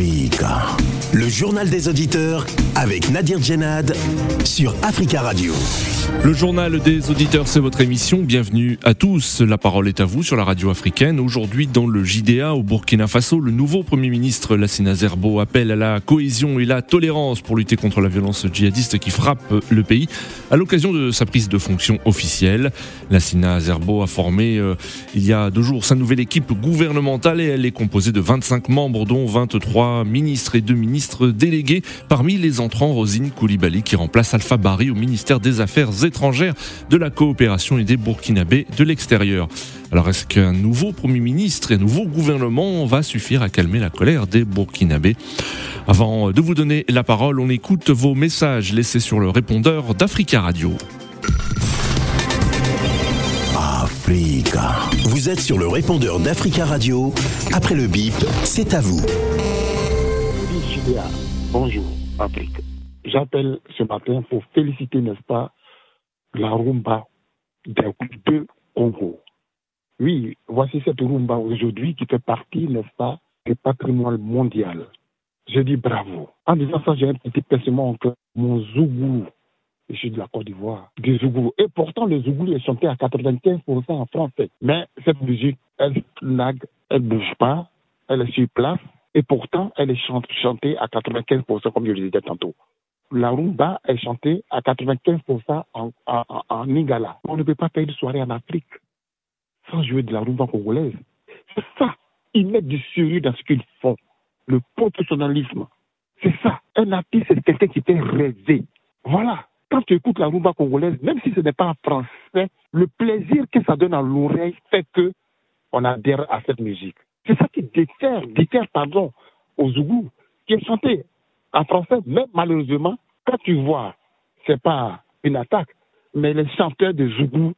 intriga Le journal des auditeurs avec Nadir Djenad sur Africa Radio. Le journal des auditeurs, c'est votre émission. Bienvenue à tous. La parole est à vous sur la radio africaine. Aujourd'hui, dans le JDA au Burkina Faso, le nouveau Premier ministre Lassina Zerbo appelle à la cohésion et la tolérance pour lutter contre la violence djihadiste qui frappe le pays à l'occasion de sa prise de fonction officielle. Lassina Zerbo a formé euh, il y a deux jours sa nouvelle équipe gouvernementale et elle est composée de 25 membres, dont 23 ministres et deux ministres délégués. Parmi les entrants, Rosine Koulibaly qui remplace Alpha Bari au ministère des Affaires étrangères, de la coopération et des Burkinabés de l'extérieur. Alors est-ce qu'un nouveau Premier ministre et un nouveau gouvernement va suffire à calmer la colère des Burkinabés? Avant de vous donner la parole, on écoute vos messages laissés sur le répondeur d'Africa Radio. Africa. Vous êtes sur le répondeur d'Africa Radio. Après le bip, c'est à vous. Bonjour, Afrique. J'appelle ce matin pour féliciter, n'est-ce pas, la rumba des deux Congo. Oui, voici cette rumba aujourd'hui qui fait partie, n'est-ce pas, du patrimoine mondial. Je dis bravo. En disant ça, j'ai un petit pincement que mon Zougou, je suis de la Côte d'Ivoire, du Zougou. Et pourtant, le Zougou est chanté à 95% en français. Mais cette musique, elle nague, elle bouge pas, elle est sur place. Et pourtant, elle est chantée à 95%, comme je le disais tantôt. La rumba est chantée à 95% en, en, en, Nigala. On ne peut pas faire une soirée en Afrique sans jouer de la rumba congolaise. C'est ça. Ils mettent du sérieux dans ce qu'ils font. Le professionnalisme. C'est ça. Un artiste, c'est quelqu'un qui fait rêver. Voilà. Quand tu écoutes la rumba congolaise, même si ce n'est pas en français, le plaisir que ça donne à l'oreille fait que on adhère à cette musique. C'est ça qui déterre, déterre, pardon, aux Zougou, qui est chanté en français, mais malheureusement, quand tu vois, c'est pas une attaque, mais les chanteurs de Zougou,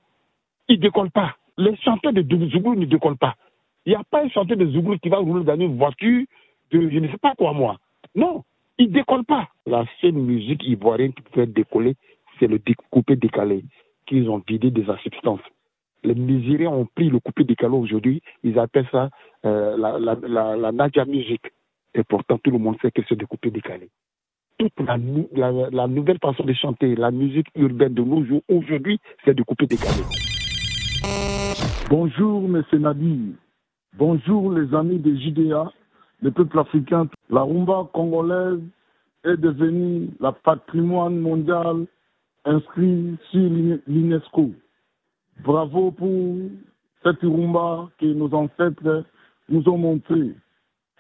ils décollent pas. Les chanteurs de Zougou ne décollent pas. Il n'y a pas un chanteur de Zougou qui va rouler dans une voiture de je ne sais pas quoi moi. Non, il ne décolle pas. La seule musique ivoirienne qui peut décoller, c'est le coupé décalé qu'ils ont vidé de sa substance. Les Nigériens ont pris le coupé décalé aujourd'hui, ils appellent ça euh, la, la, la, la Nadia Music. Et pourtant, tout le monde sait que c'est des coupés décalés. Toute la, la, la, nouvelle façon de chanter, la musique urbaine de nos jours, aujourd'hui, c'est de couper décalé. Bonjour, M. Nadir. Bonjour, les amis de JDA, le peuple africain. La rumba congolaise est devenue la patrimoine mondial inscrit sur l'UNESCO. Bravo pour cette rumba que nos ancêtres nous ont montrée.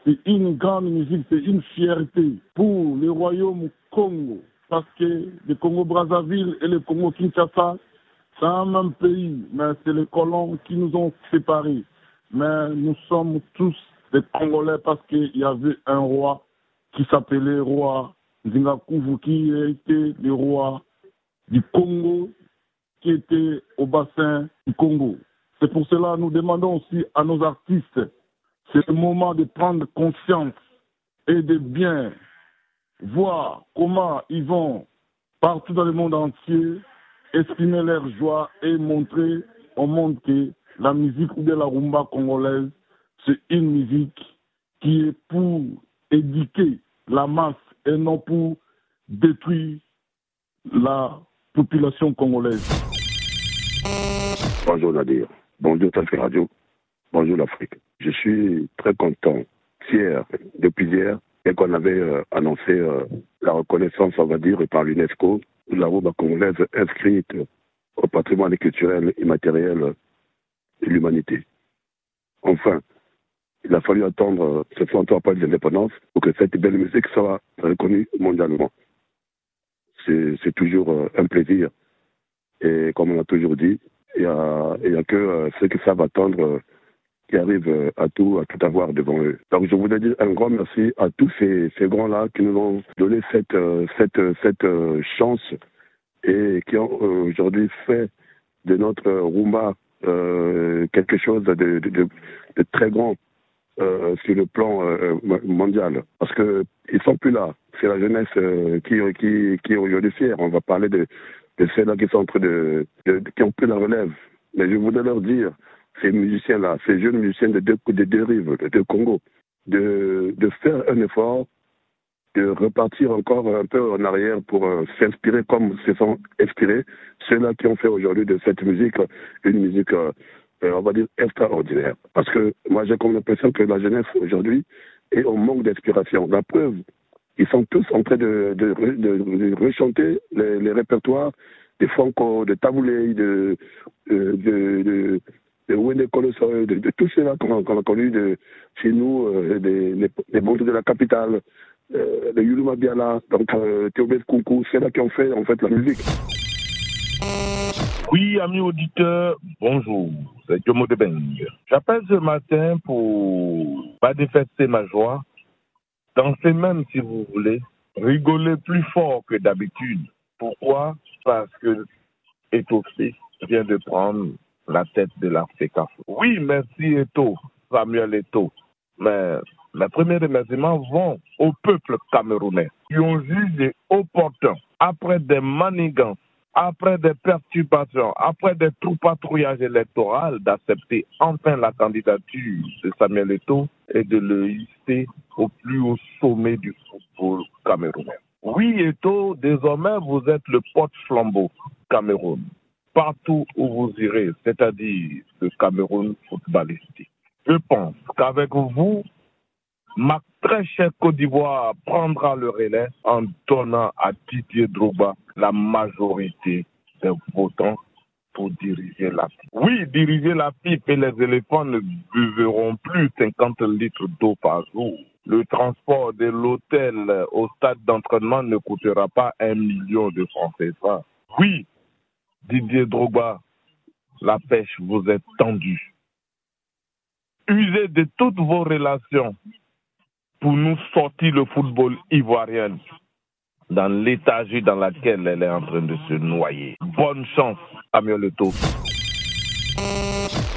C'est une grande musique, c'est une fierté pour le royaume Congo. Parce que le Congo-Brazzaville et le Congo-Kinshasa, c'est un même pays, mais c'est les colons qui nous ont séparés. Mais nous sommes tous des Congolais parce qu'il y avait un roi qui s'appelait roi Nzingakuvu, qui était le roi du Congo, qui était au bassin du Congo. C'est pour cela que nous demandons aussi à nos artistes c'est le moment de prendre conscience et de bien voir comment ils vont partout dans le monde entier exprimer leur joie et montrer au monde que la musique de la rumba congolaise, c'est une musique qui est pour éduquer la masse et non pour détruire la population congolaise. Bonjour Nadir, bonjour Tanfi Radio, bonjour l'Afrique. Je suis très content, fier depuis hier, et qu'on avait euh, annoncé euh, la reconnaissance, on va dire, par l'UNESCO de la robe congolaise inscrite au patrimoine culturel immatériel de l'humanité. Enfin, il a fallu attendre 63 pas d'indépendance pour que cette belle musique soit reconnue mondialement. C'est toujours euh, un plaisir. Et comme on a toujours dit, il n'y a, que ceux qui savent attendre qui arrivent euh, à tout, à tout avoir devant eux. Donc je voudrais dire un grand merci à tous ces, grands-là qui nous ont donné cette, euh, euh, chance et qui ont aujourd'hui fait de notre Rumba euh, quelque chose de, très grand euh, sur le plan euh, mondial. Parce que ils sont plus là. C'est la jeunesse qui, qui, qui est aujourd'hui fière. On va parler de, de ceux-là qui sont en train de, qui ont pris la relève. Mais je voudrais leur dire ces musiciens-là, ces jeunes musiciens de deux, de deux rives, de deux Congo, de, de faire un effort, de repartir encore un peu en arrière pour euh, s'inspirer comme se sont inspirés ceux-là qui ont fait aujourd'hui de cette musique une musique, euh, on va dire, extraordinaire. Parce que moi, j'ai comme l'impression que la jeunesse aujourd'hui est au manque d'inspiration. La preuve, ils sont tous en train de, de, de, rechanter les, les, répertoires de Franco, de Taboulé, de, de, de, de Colosso, de, de tous ceux-là qu'on a connus de, chez nous, euh, des, les, les de la capitale, euh, de Yuluma Biala, donc euh, Koukou, c'est là qui ont fait en fait la musique. Oui, amis auditeurs, bonjour, c'est Jomo Debeng. J'appelle ce matin pour pas défester ma joie, danser même si vous voulez, rigoler plus fort que d'habitude. Pourquoi? Parce que Étoffé vient de prendre la tête de l'Afrique. Oui, merci Eto, Samuel Eto. Mais mes premiers remerciements vont au peuple camerounais qui ont jugé opportun, après des manigances, après des perturbations, après des trous-patrouillages électoraux, d'accepter enfin la candidature de Samuel Eto'o et de le hisser au plus haut sommet du football camerounais. Oui, Eto'o, désormais, vous êtes le porte-flambeau Cameroun, partout où vous irez, c'est-à-dire le Cameroun footballistique. Je pense qu'avec vous, ma très chère Côte d'Ivoire prendra le relais en donnant à Didier Drogba la majorité des votants pour diriger la pipe. Oui, diriger la pipe et les éléphants ne buveront plus 50 litres d'eau par jour. Le transport de l'hôtel au stade d'entraînement ne coûtera pas un million de francs CFA. Oui, Didier Drogba, la pêche vous est tendue. Usez de toutes vos relations pour nous sortir le football ivoirien dans l'étagie dans laquelle elle est en train de se noyer. Bonne chance, Leto.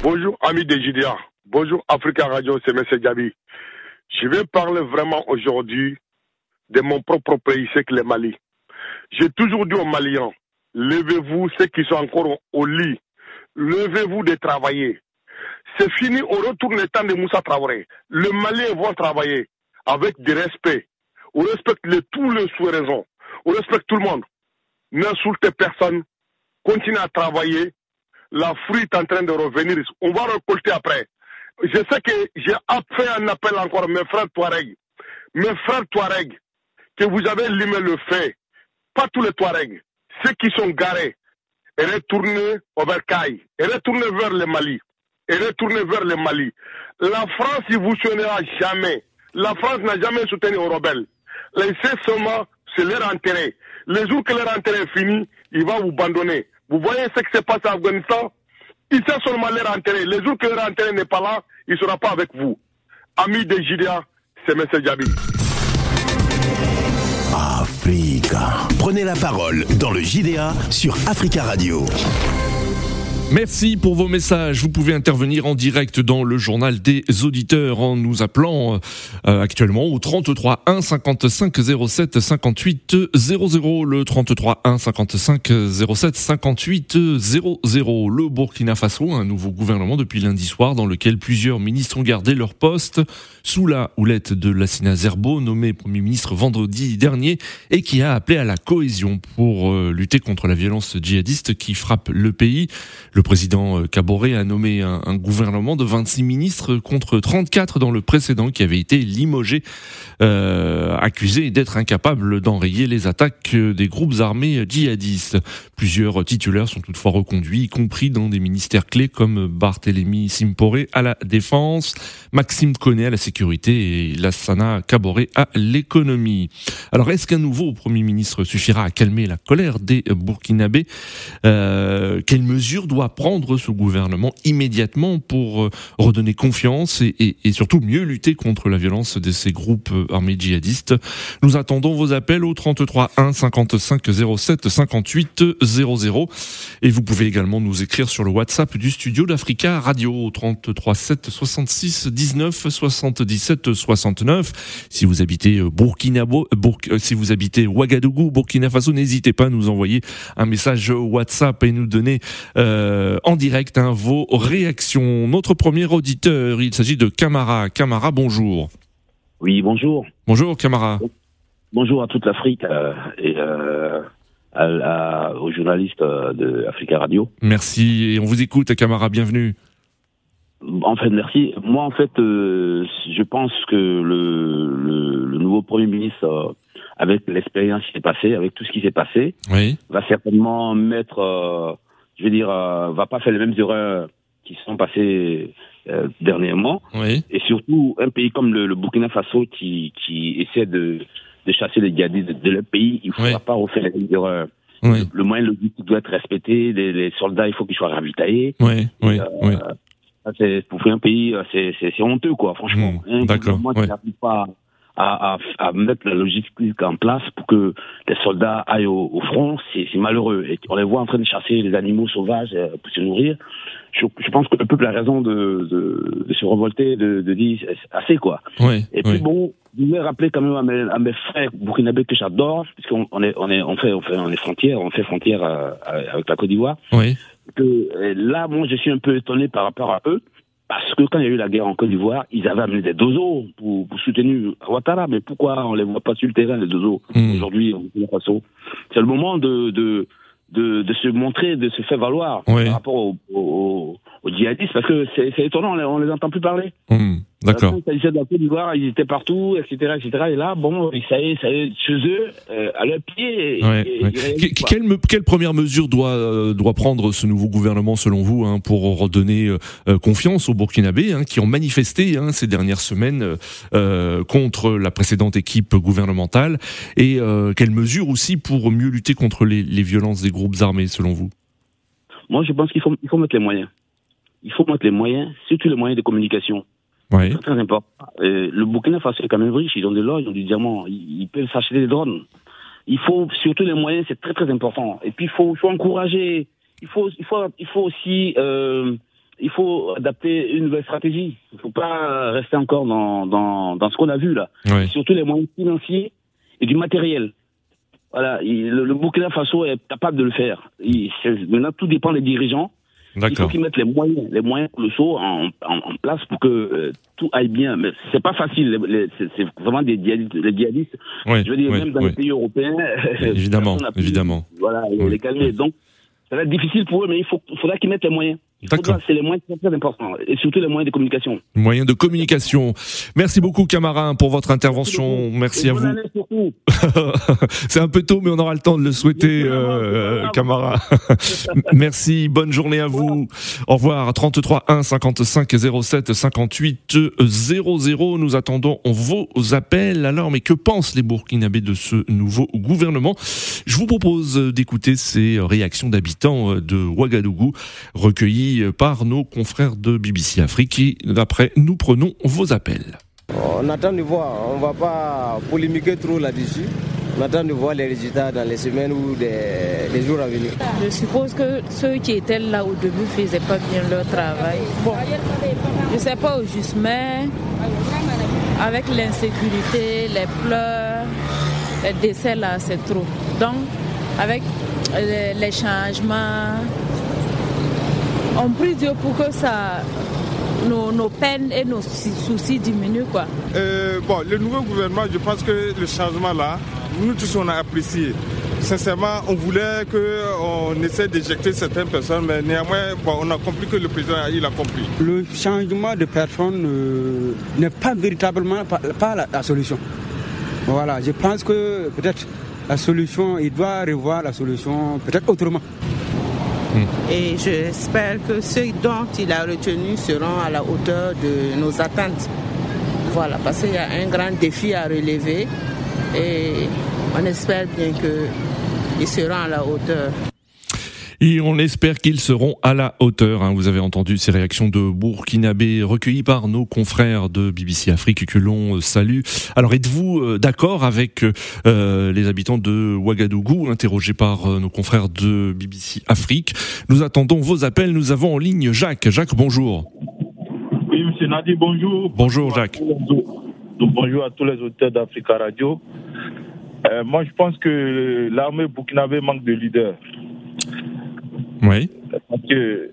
Bonjour, amis des JDA. Bonjour, Africa Radio, c'est M. Gabi. Je vais parler vraiment aujourd'hui de mon propre pays, c'est que le Mali. J'ai toujours dit aux Maliens, levez-vous, ceux qui sont encore au lit, levez-vous de travailler. C'est fini, on retourne le temps de Moussa Traoré. Le Mali va travailler avec du respect. On respecte tous les sous-raisons. On respecte tout le monde. N'insultez personne. Continuez à travailler. La fruit est en train de revenir. On va récolter après. Je sais que j'ai fait un appel encore, mes frères Touareg. Mes frères Touareg, que vous avez limé le fait. Pas tous les Touareg. Ceux qui sont garés. Et retournez vers Caille. Et retournez vers le Mali. Et retournez vers le Mali. La France, il vous soutiendra jamais. La France n'a jamais soutenu aux rebelles. Laissez seulement, c'est leur intérêt. Les jours que leur intérêt est fini, il va vous abandonner. Vous voyez ce qui se passe en Afghanistan? Il sait seulement leur intérêt. Les jours que leur intérêt n'est pas là, il ne sera pas avec vous. Amis des JDA, c'est M. Djabi. Africa. Prenez la parole dans le JDA sur Africa Radio. Merci pour vos messages. Vous pouvez intervenir en direct dans le journal des auditeurs en nous appelant euh, actuellement au 33 1 55 07 58 00. Le 33 1 55 07 58 00. Le Burkina Faso, un nouveau gouvernement depuis lundi soir dans lequel plusieurs ministres ont gardé leur poste sous la houlette de Lassina Zerbo, nommé Premier ministre vendredi dernier et qui a appelé à la cohésion pour euh, lutter contre la violence djihadiste qui frappe le pays. Le président euh, Caboret a nommé un, gouvernement de 26 ministres contre 34 dans le précédent qui avait été limogé, euh, accusé d'être incapable d'enrayer les attaques des groupes armés djihadistes. Plusieurs titulaires sont toutefois reconduits, y compris dans des ministères clés comme Barthélemy Simporé à la défense, Maxime Connet à la sécurité et Lassana Caboret à l'économie. Alors est-ce qu'un nouveau Premier ministre suffira à calmer la colère des Burkinabés? Euh, Quelles mesures doit prendre ce gouvernement immédiatement pour euh, redonner confiance et, surtout mieux lutter contre la violence de ces groupes euh, armés djihadistes. Nous attendons vos appels au 33 1 55 07 58 00 et vous pouvez également nous écrire sur le WhatsApp du studio d'Africa Radio au 33 7 66 19 77 69. Si vous habitez Ouagadougou, Burkina Faso, n'hésitez pas à nous envoyer un message WhatsApp et nous donner euh, en direct hein, vos réactions. Notre premier auditeur, il s'agit de Camara. Camara, bonjour. Oui, bonjour. Bonjour, Camara. Bonjour à toute l'Afrique euh, et euh, à, aux journalistes euh, de Africa Radio. Merci et on vous écoute, Camara. Bienvenue. En fait, merci. Moi, en fait, euh, je pense que le, le, le nouveau Premier ministre, euh, avec l'expérience qui s'est passée, avec tout ce qui s'est passé, Oui. va certainement mettre, euh, je veux dire, euh, va pas faire les mêmes erreurs qui sont passées euh, dernièrement. Oui. Et surtout, un pays comme le, le Burkina Faso qui, qui essaie de, de chasser les djihadistes de, de leur pays, il ne faudra Oui. pas refaire les mêmes erreurs. Oui. Le moyen logistique doit être respecté, les, les soldats, il faut qu'ils soient ravitaillés. Oui. Oui. Euh, pour un pays, euh, c'est honteux, quoi, franchement. Mmh, Un d'accord, ouais. pas à, à, à mettre la logistique en place pour que les soldats aillent au, au front, c'est malheureux. Et on les voit en train de chasser les animaux sauvages euh, pour se nourrir. Je, je pense que le peuple a raison de, de, de se révolter, de, de dire assez, quoi. Oui. Et puis Oui. bon, je voulais rappeler quand même à mes, à mes frères burkinabés que j'adore, puisqu'on on est, on est, on fait, on fait, on est frontière, on fait frontière euh, avec la Côte d'Ivoire Oui. que là, moi, je suis un peu étonné par rapport à eux, parce que quand il y a eu la guerre en Côte d'Ivoire, ils avaient amené des dozos pour, pour soutenir Ouattara, mais pourquoi on les voit pas sur le terrain, les dozos, Mm. aujourd'hui, Burkina Faso C'est le moment de, de, de, de se montrer, de se faire valoir Oui. par rapport aux, djihadistes, parce que c'est étonnant, on les, on les entend plus parler. Hum, D'accord. Quand il s'agissait de la Côte d'Ivoire, ils étaient partout, etc., etc. Et là, bon, ça y est, ça y est, chez eux, euh, à leurs pieds. et- Ouais, et- réalisent. Quelle, quelle première mesure doit, euh, doit prendre ce nouveau gouvernement, selon vous, hein, pour redonner euh, euh, confiance aux Burkinabés, hein, qui ont manifesté hein, ces dernières semaines euh, contre la précédente équipe gouvernementale? Et euh, quelles mesures aussi pour mieux lutter contre les, les violences des groupes armés, selon vous? Moi, je pense qu'il faut, il faut mettre les moyens. Il faut mettre les moyens, surtout les moyens de communication. Oui. C'est très important. Le Burkina Faso est quand même riche, ils ont de l'or, ils ont du diamant, ils, ils peuvent s'acheter des drones. Il faut surtout les moyens, c'est très très important. Et puis il faut, faut encourager, il faut, il faut, il faut aussi, euh, il faut adapter une nouvelle stratégie. Il ne faut pas rester encore dans, dans, dans ce qu'on a vu là. Oui. Surtout les moyens financiers et du matériel. Voilà, il- le, le Burkina Faso est capable de le faire. Il- maintenant, tout dépend des dirigeants. Il faut qu'ils mettent les moyens, les moyens colossaux en, en, en place pour que euh, tout aille bien. Mais c'est pas facile. les- les- c'est vraiment des djihadistes. Les djihadistes, Oui. je veux dire, oui, même dans oui. les pays européens. Évidemment, pu, évidemment. Voilà, les calmer. Donc, ça va être difficile pour eux, mais il, faut, il faudra qu'ils mettent les moyens. C'est les moyens très importants. Et surtout les moyens de communication. Moyen de communication. Merci beaucoup, Camara, pour votre intervention. Merci à vous. C'est un peu tôt, mais on aura le temps de le souhaiter, euh, Camara. Merci, bonne journée à vous. Au revoir. 33 1 55 07 58 00. Nous attendons vos appels. Alors, mais que pensent les Burkinabés de ce nouveau gouvernement? Je vous propose d'écouter ces réactions d'habitants de Ouagadougou recueillies par nos confrères de BBC Afrique. Et après, nous prenons vos appels. On attend de voir, on ne va pas polémiquer trop là-dessus. On attend de voir les résultats dans les semaines ou des, les jours à venir. Je suppose que ceux qui étaient là au début ne faisaient pas bien leur travail. Bon, je ne sais pas au juste, mais avec l'insécurité, les pleurs, les décès là, c'est trop. Donc, avec les, les changements, on prie Dieu pour que ça, nos, nos peines et nos soucis diminuent. Quoi. Euh, bon, le nouveau gouvernement, je pense que le changement là, nous tous on a apprécié. Sincèrement, on voulait qu'on essaie d'éjecter certaines personnes, mais néanmoins, bon, on a compris que le président il a compris. Le changement de personne euh, n'est pas véritablement pas, pas la, la, solution. Voilà, je pense que peut-être la solution, il doit revoir la solution peut-être autrement. Et j'espère que ceux dont il a retenu seront à la hauteur de nos attentes. Voilà, parce qu'il y a un grand défi à relever et on espère bien qu'ils seront à la hauteur. Et on espère qu'ils seront à la hauteur. Hein. Vous avez entendu ces réactions de Burkinabé recueillies par nos confrères de BBC Afrique que l'on salue. Alors êtes-vous d'accord avec euh, les habitants de Ouagadougou, interrogés par euh, nos confrères de BBC Afrique? Nous attendons vos appels. Nous avons en ligne Jacques. Jacques, bonjour. Oui, monsieur Nadi, bonjour. Bonjour Jacques. Bonjour à tous les auteurs d'Africa Radio. Euh, moi, je pense que l'armée burkinabé manque de leader. Oui. Parce que euh,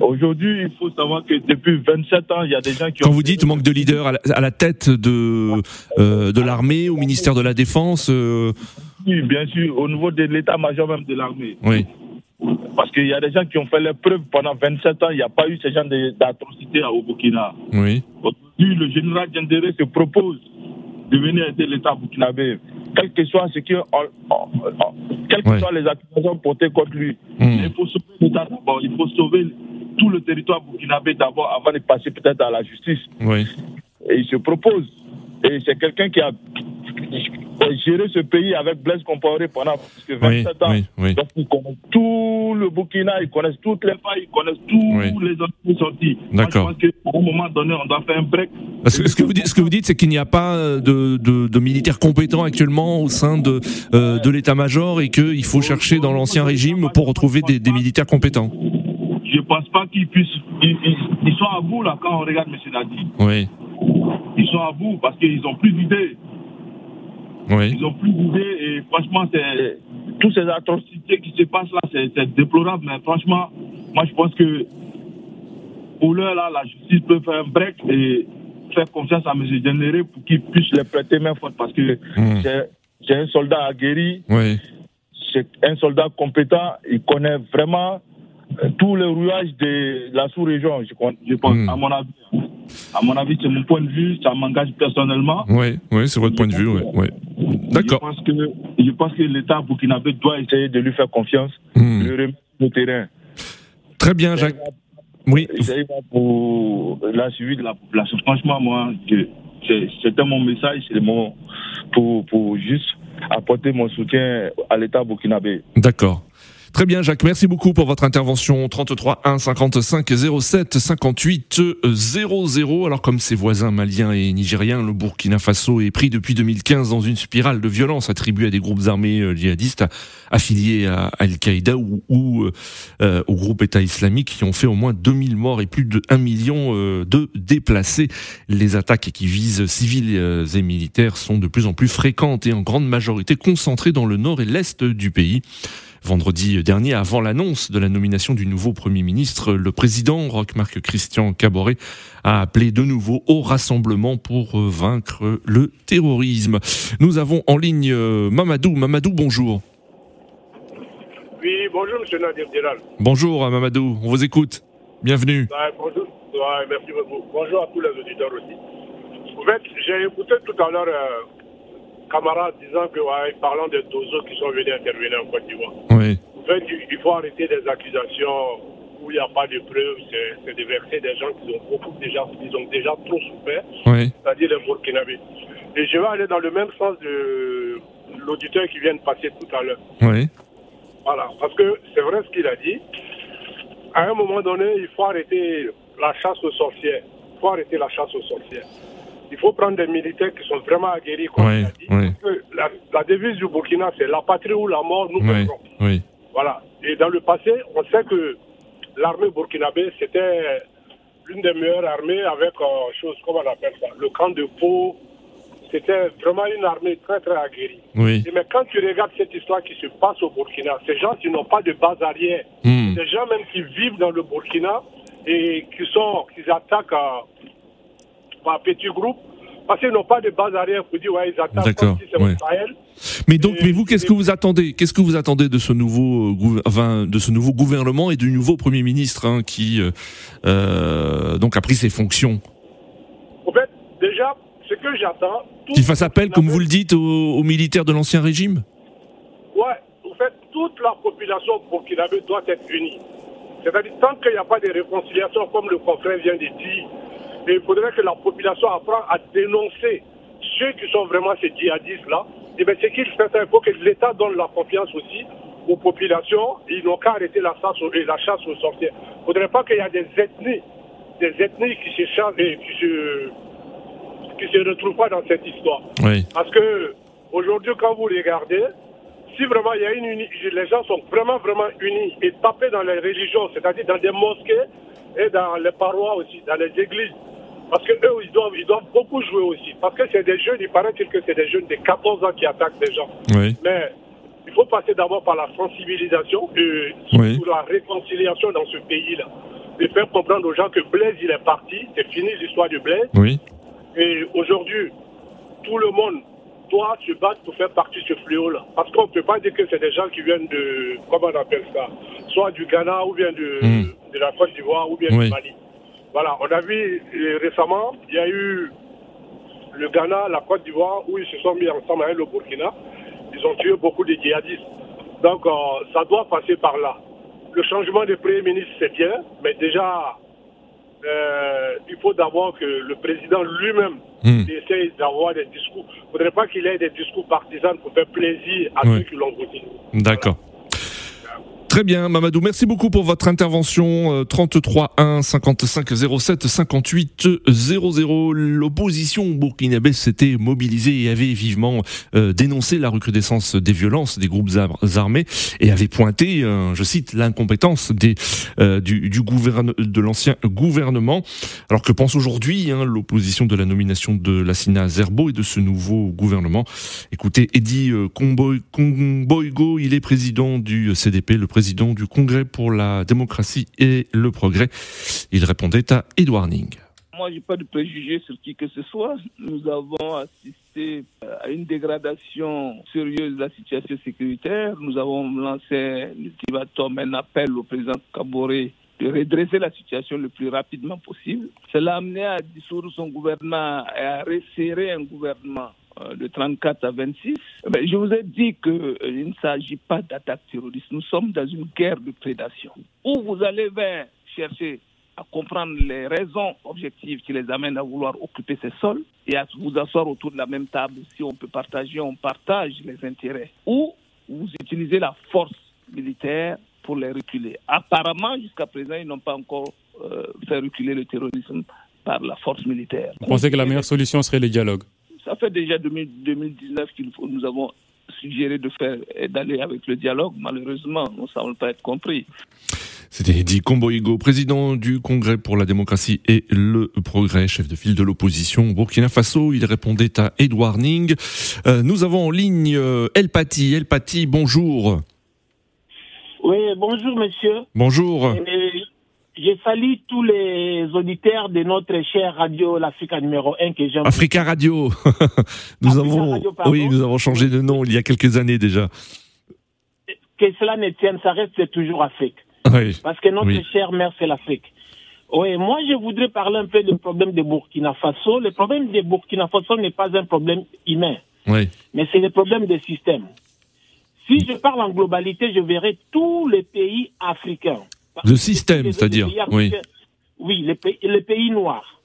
aujourd'hui, il faut savoir que depuis 27 ans, il y a des gens qui Quand ont vous dites manque de leader à la, à la tête de, euh, de l'armée, au ministère de la Défense, euh, Oui, bien sûr, au niveau de l'état-major même de l'armée. oui. Parce qu'il y a des gens qui ont fait les preuves pendant 27 ans, il n'y a pas eu ce genre d'atrocités au Burkina. Oui. Aujourd'hui, le général Gendéré se propose de venir aider l'État burkinabé, quel que soit ce qui, en- en- en- quelles que Ouais. soient les accusations portées contre lui. Hmm. Il faut sauver l'État d'abord, il faut sauver tout le territoire burkinabé d'abord avant de passer peut-être à la justice. Oui. Et il se propose. Et c'est quelqu'un qui a géré ce pays avec Blaise Compaoré pendant plus que 27 ans. oui, oui. Donc ils connaissent tout le Burkina, ils connaissent toutes les failles, ils connaissent tous les autres sorties. D'accord. Je pense qu'à un moment donné, on doit faire un break. Parce que ce que vous dites, ce que vous dites, c'est qu'il n'y a pas euh, de, de, de militaires compétents actuellement au sein de, euh, de l'état-major et qu'il faut chercher dans l'ancien régime pour retrouver des, des militaires compétents? Je ne pense pas qu'ils puissent. Ils, ils- ils sont à bout là quand on regarde M. Nadi. Oui. Ils sont à bout parce qu'ils n'ont plus d'idées. Oui. Ils ont plus d'idées et franchement, c'est toutes ces atrocités qui se passent là, c'est déplorable. Mais franchement, moi je pense que pour l'heure là, la justice peut faire un break et faire confiance à M. Généré pour qu'il puisse les prêter main forte parce que c'est- c'est un soldat aguerri, Oui. c'est un soldat compétent, il connaît vraiment tous les rouages de la sous-région, je pense, Hmm. à mon avis. À mon avis, c'est mon point de vue, ça m'engage personnellement. Oui, oui, c'est votre point de vue. Ouais, ouais. D'accord. Je pense que, je pense que l'État burkinabé doit essayer de lui faire confiance, de le le terrain. Très bien, Jacques. Oui. Pour la suivi de la population. Franchement, moi, c'était mon message, c'est mon, pour, pour juste apporter mon soutien à l'État burkinabé. D'accord. Très bien, Jacques. Merci beaucoup pour votre intervention. 33 1 55 07 58 00. Alors, comme ses voisins maliens et nigériens, le Burkina Faso est pris depuis 2015 dans une spirale de violence attribuée à des groupes armés euh, djihadistes affiliés à Al-Qaïda ou, ou, euh, au groupe État islamique qui ont fait au moins 2000 morts et plus de 1 million euh, de déplacés. Les attaques qui visent civils euh, et militaires sont de plus en plus fréquentes et en grande majorité concentrées dans le nord et l'est du pays. Vendredi dernier, avant l'annonce de la nomination du nouveau Premier ministre, le président Roch-Marc Christian Caboret a appelé de nouveau au rassemblement pour euh, vaincre le terrorisme. Nous avons en ligne euh, Mamadou. Mamadou, bonjour. Oui, bonjour, monsieur Nadir Djelal. Bonjour euh, Mamadou, on vous écoute. Bienvenue. Ouais, bonjour. Ouais, merci beaucoup. Bonjour à tous les auditeurs aussi. En fait, j'ai écouté tout à l'heure euh, camarade disant que, ouais, parlant des dozos qui sont venus intervenir en Côte d'Ivoire. Fait, il il faut arrêter des accusations où il n'y a pas de preuves. C'est c'est de verser des gens qui ont beaucoup déjà, ils ont déjà trop souffert, Oui. c'est-à-dire les Burkinabés. Et je vais aller dans le même sens de l'auditeur qui vient de passer tout à l'heure. Oui. Voilà, parce que c'est vrai ce qu'il a dit. À un moment donné, il faut arrêter la chasse aux sorcières. Il faut arrêter la chasse aux sorcières. Il faut prendre des militaires qui sont vraiment aguerris. Comme Oui. Oui. que la, la devise du Burkina, c'est la patrie ou la mort, nous Oui. Voilà. Et dans le passé, on sait que l'armée burkinabé, c'était l'une des meilleures armées avec, euh, chose, comment on appelle ça, le camp de Pau. C'était vraiment une armée très, très aguerrie. Oui. Et mais quand tu regardes cette histoire qui se passe au Burkina, ces gens qui n'ont pas de base arrière, Hmm. des gens même qui vivent dans le Burkina et qui sont, qui attaquent à, par petits groupes, parce qu'ils n'ont pas de base arrière pour dire, ouais, ils attaquent D'accord, comme si c'est ouais. Mais donc, mais vous, qu'est-ce que vous attendez Qu'est-ce que vous attendez de ce nouveau, euh, enfin, de ce nouveau gouvernement et du nouveau Premier ministre hein, qui euh, euh, donc a pris ses fonctions? En fait, déjà, ce que j'attends, Qu'il fasse appel, comme vous le dites, aux, aux militaires de l'ancien régime? Ouais, en fait, toute la population burkinabé doit être unie. C'est-à-dire, tant qu'il n'y a pas de réconciliation, comme le confrère vient de dire, il faudrait que la population apprenne à dénoncer ceux qui sont vraiment ces djihadistes-là. Et bien, ce qu'il fait, il faut que l'État donne la confiance aussi aux populations. Ils n'ont qu'à arrêter la chasse, aux, la chasse aux sorcières. Il ne faudrait pas qu'il y ait des ethnies, des ethnies qui se, chassent et qui se, qui se retrouvent pas dans cette histoire. Oui. Parce que aujourd'hui, quand vous regardez, si vraiment il y a une uni- les gens sont vraiment, vraiment unis et tapés dans les religions, c'est-à-dire dans des mosquées et dans les parois aussi, dans les églises, parce que eux, ils doivent, ils doivent beaucoup jouer aussi. Parce que c'est des jeunes, il paraît-il que c'est des jeunes de 14 ans qui attaquent des gens. Oui. Mais il faut passer d'abord par la sensibilisation et surtout la réconciliation dans ce pays-là. De faire comprendre aux gens que Blaise, il est parti, c'est fini l'histoire de Blaise. Oui. Et aujourd'hui, tout le monde doit se battre pour faire partie de ce fléau-là. Parce qu'on ne peut pas dire que c'est des gens qui viennent de, comment on appelle ça, soit du Ghana ou bien de, Hmm. de la Côte d'Ivoire ou bien Oui. du Mali. Voilà, on a vu euh, récemment, il y a eu le Ghana, la Côte d'Ivoire, où ils se sont mis ensemble avec le Burkina. Ils ont tué beaucoup de djihadistes. Donc, euh, ça doit passer par là. Le changement de Premier ministre, c'est bien, mais déjà, euh, il faut d'abord que le président lui-même Hmm. essaye d'avoir des discours. Il ne faudrait pas qu'il ait des discours partisans pour faire plaisir à ceux qui l'ont voté. D'accord. Très bien, Mamadou. Merci beaucoup pour votre intervention. Euh, 33 1 55 07 58 00. L'opposition burkinabé s'était mobilisée et avait vivement euh, dénoncé la recrudescence des violences des groupes ar- armés et avait pointé, euh, je cite, l'incompétence des euh, du, du gouverne, de l'ancien gouvernement. Alors que pense aujourd'hui hein, l'opposition de la nomination de Lassina Zerbo et de ce nouveau gouvernement? Écoutez, Eddy Comboigo, il est président du CDP, le président du Congrès pour la démocratie et le progrès. Il répondait à Edouard Ning. Moi, j'ai pas de préjugés sur qui que ce soit. Nous avons assisté euh, à une dégradation sérieuse de la situation sécuritaire. Nous avons lancé un ultimatum, un appel au président Kaboré de redresser la situation le plus rapidement possible. Cela a amené à dissoudre son gouvernement et à resserrer un gouvernement de 34 à 26. Mais je vous ai dit qu'il ne s'agit pas d'attaque terroriste. Nous sommes dans une guerre de prédation. Où vous allez vers chercher à comprendre les raisons objectives qui les amènent à vouloir occuper ces sols et à vous asseoir autour de la même table. Si on peut partager, on partage les intérêts. Ou vous utilisez la force militaire pour les reculer. Apparemment, jusqu'à présent, ils n'ont pas encore euh, fait reculer le terrorisme par la force militaire. Vous pensez que la meilleure solution serait le dialogue? Ça fait déjà 2000 2019 qu'il faut, nous avons suggéré de faire et d'aller avec le dialogue. Malheureusement, nous ne semble pas être compris. C'était Eddy Comboigo, président du Congrès pour la démocratie et le progrès, chef de file de l'opposition au Burkina Faso. Il répondait à Edouard Ning. Euh, nous avons en ligne euh, El Pati. El Pati, bonjour. Oui, bonjour monsieur. Bonjour. Euh, je salue tous les auditeurs de notre chère radio l'Africa numéro 1 que j'aime. Africa Radio. nous avons, Radio, oui, nous avons changé de nom il y a quelques années déjà. Que cela ne tienne, ça reste toujours Afrique. Oui. Parce que notre Oui. chère mère, c'est l'Afrique. Oui, moi, je voudrais parler un peu du problème de Burkina Faso. Le problème de Burkina Faso n'est pas un problème humain, Oui. mais c'est le problème des systèmes. Si je parle en globalité, je verrai tous les pays africains. Le système, c'est-à-dire. Oui. Oui, les pays, les pays noirs.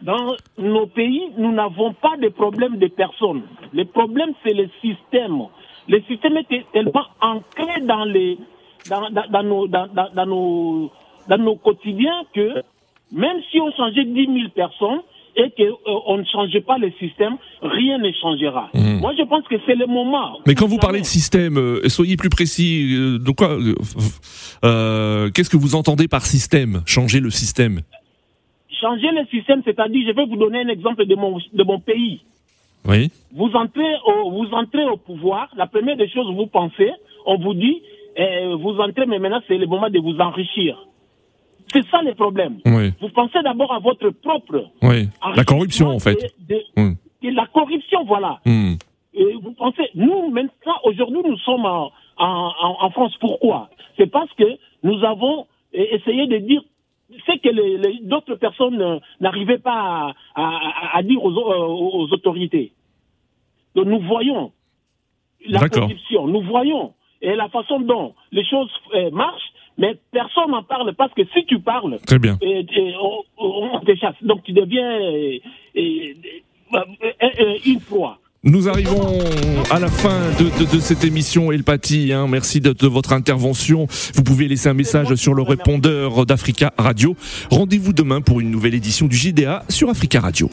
Dans nos pays, nous n'avons pas de problème de personnes. Le problème, c'est le système. Le système est tellement ancré dans, les, dans, dans, dans nos, dans, dans, dans nos, dans nos quotidiens que même si on changeait 10 000 personnes et qu'on ne changeait pas le système, rien ne changera. Mhm. Moi, je pense que c'est le moment. Mais quand vous parlez de système, euh, soyez plus précis. euh, de quoi euh, euh, Qu'est-ce que vous entendez par système Changer le système? Changer le système, c'est-à-dire, je vais vous donner un exemple de mon, de mon pays. Oui. Vous entrez, au, vous entrez au pouvoir, la première des choses, vous pensez, on vous dit, eh, vous entrez, mais maintenant c'est le moment de vous enrichir. C'est ça le problème. Oui. Vous pensez d'abord à votre propre. Oui. La corruption, en fait. de- de- de la corruption, voilà. Hmm. Et vous pensez, nous, maintenant, aujourd'hui, nous sommes en, en, en- France. Pourquoi? C'est parce que nous avons eh, essayé de dire ce que les- les- d'autres personnes euh, n'arrivaient pas à, à- à dire aux, aux- aux autorités. Donc nous voyons la corruption, nous voyons et la façon dont les choses eh, marchent, mais personne n'en parle parce que si tu parles, Très bien. eh, on, on te chasse. Donc tu deviens eh, eh, eh, une proie. Nous arrivons à la fin de, de- de cette émission El Pati. Hein. Merci de, de votre intervention. Vous pouvez laisser un message sur le répondeur d'Africa Radio. Rendez-vous demain pour une nouvelle édition du JDA sur Africa Radio.